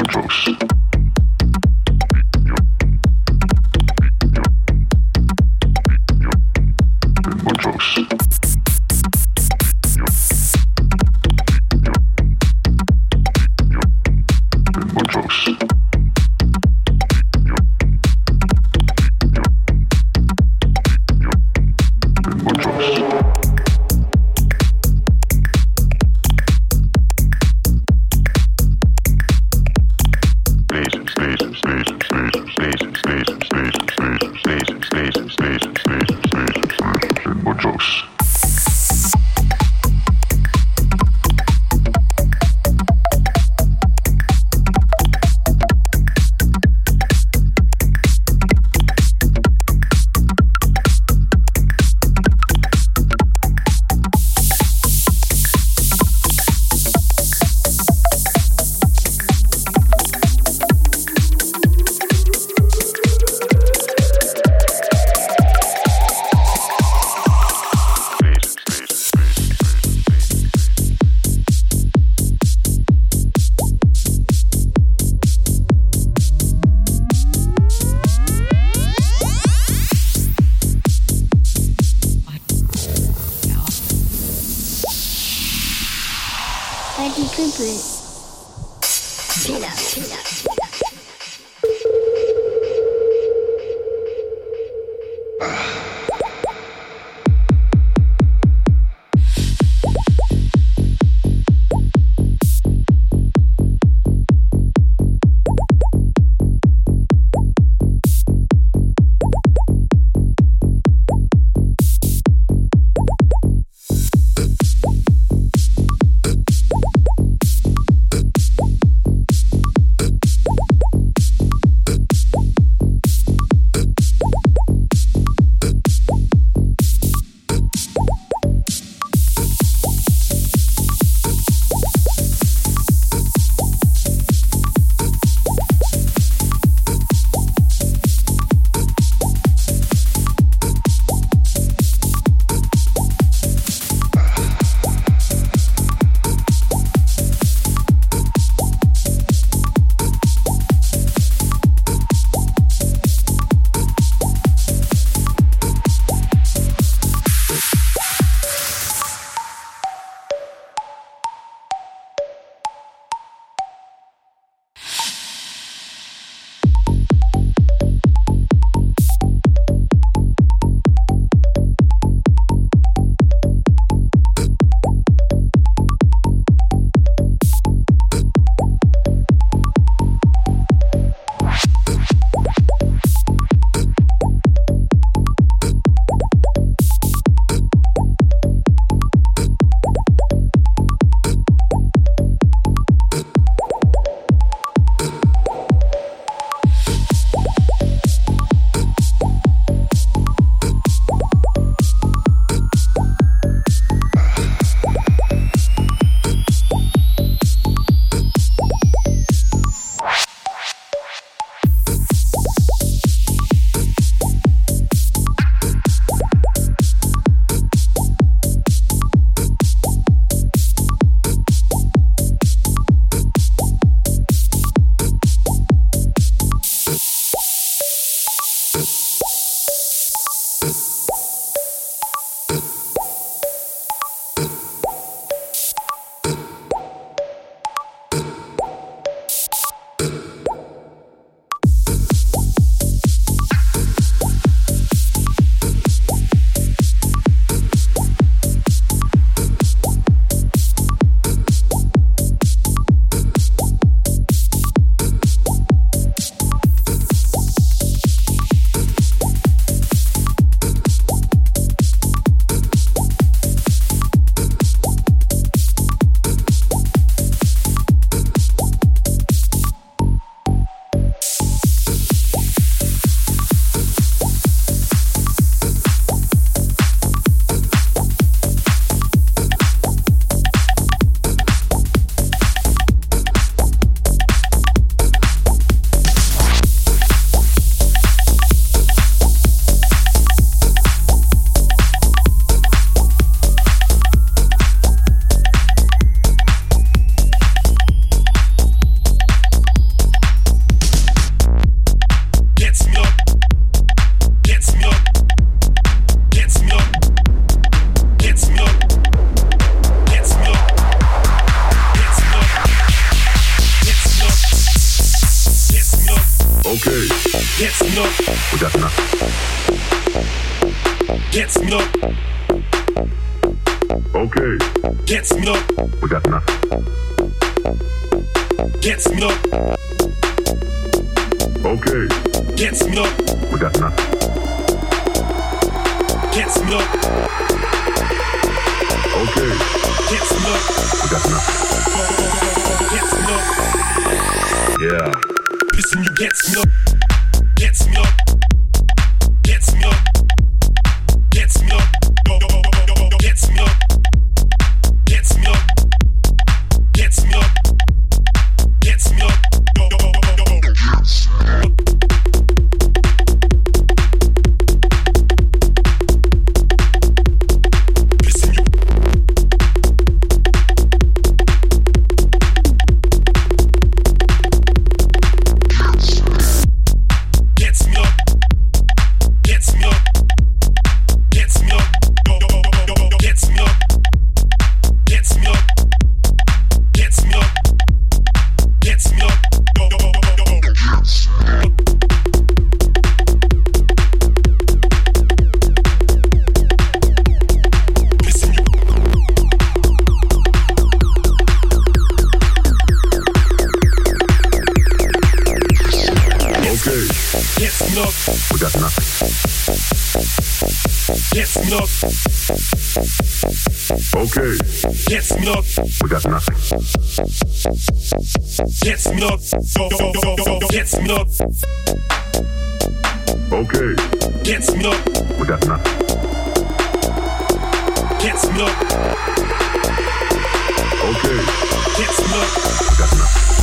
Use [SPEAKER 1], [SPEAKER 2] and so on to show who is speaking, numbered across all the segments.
[SPEAKER 1] my
[SPEAKER 2] drugs. gets me up.
[SPEAKER 1] We got enough.
[SPEAKER 2] Gets me up.
[SPEAKER 1] Okay.
[SPEAKER 2] Gets me up.
[SPEAKER 1] We got enough.
[SPEAKER 2] Gets me up.
[SPEAKER 1] Okay.
[SPEAKER 2] Gets me up.
[SPEAKER 1] We got enough.
[SPEAKER 2] Gets me up.
[SPEAKER 1] Okay.
[SPEAKER 2] Gets me up.
[SPEAKER 1] We got enough.
[SPEAKER 2] Gets me up.
[SPEAKER 1] Yeah.
[SPEAKER 2] Listen, you gets me up gets me up.
[SPEAKER 1] Okay.
[SPEAKER 2] get some up.
[SPEAKER 1] We got nothing.
[SPEAKER 2] Get some up.
[SPEAKER 1] Okay.
[SPEAKER 2] Get some up.
[SPEAKER 1] We got nothing.
[SPEAKER 2] Get some up. Get some up.
[SPEAKER 1] Okay.
[SPEAKER 2] Get some up.
[SPEAKER 1] We got nothing.
[SPEAKER 2] Get some up.
[SPEAKER 1] Okay.
[SPEAKER 2] Get some up.
[SPEAKER 1] We got nothing.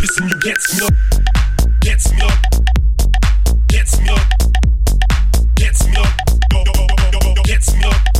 [SPEAKER 2] pissing you gets me up, gets me up, gets me up, gets me up, gets me up.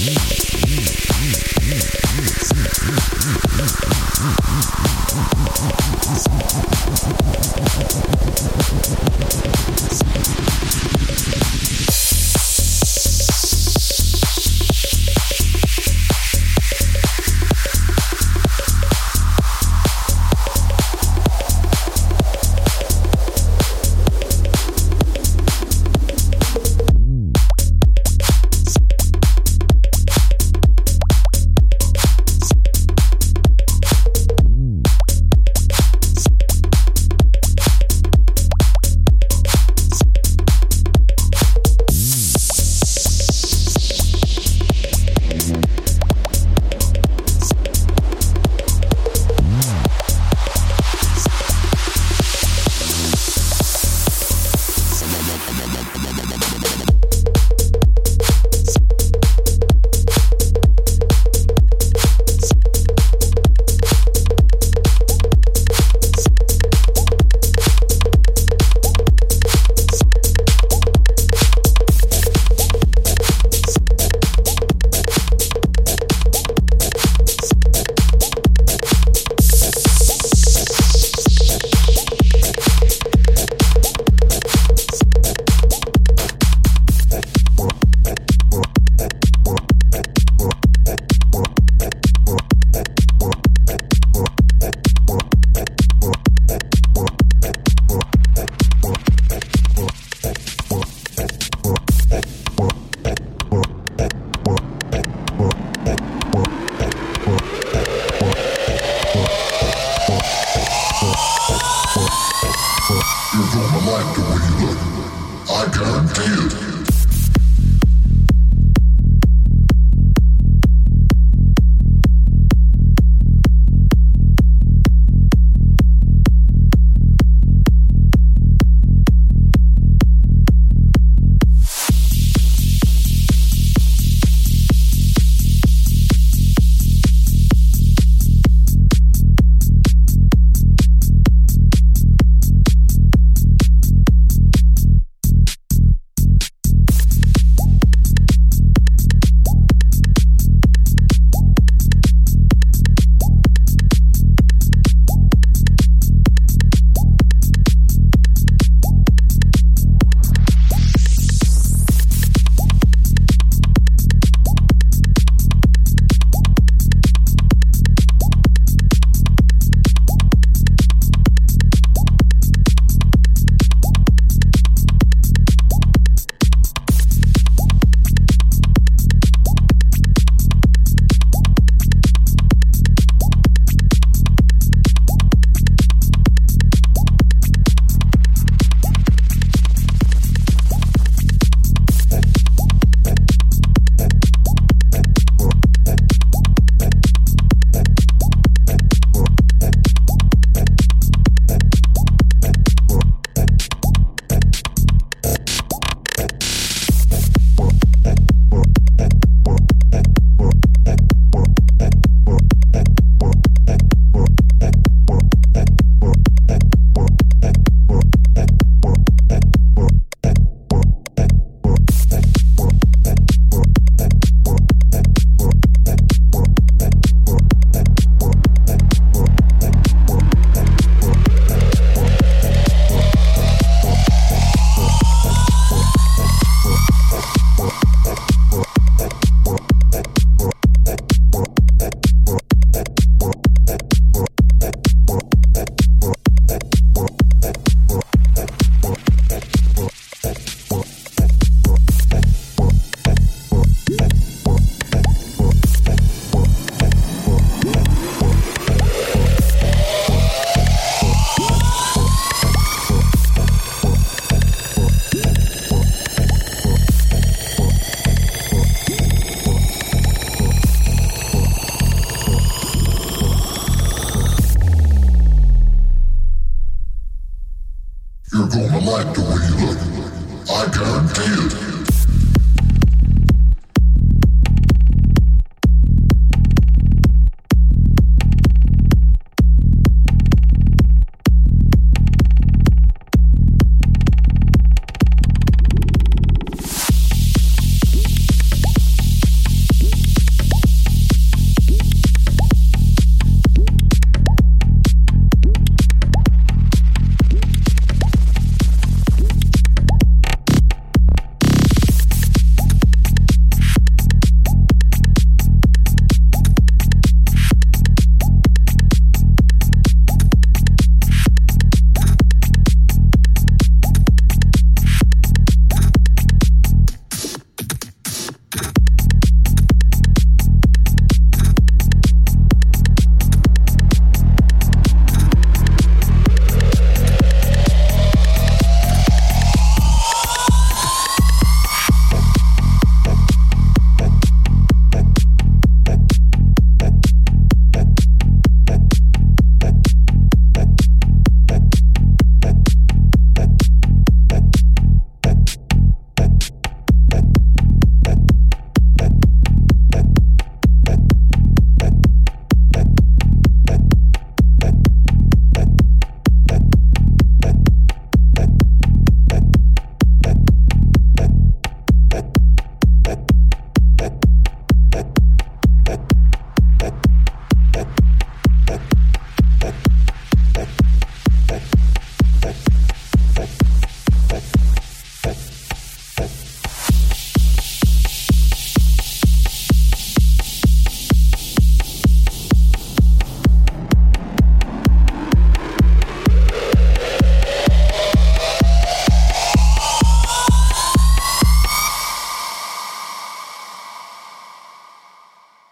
[SPEAKER 1] Mm-hmm.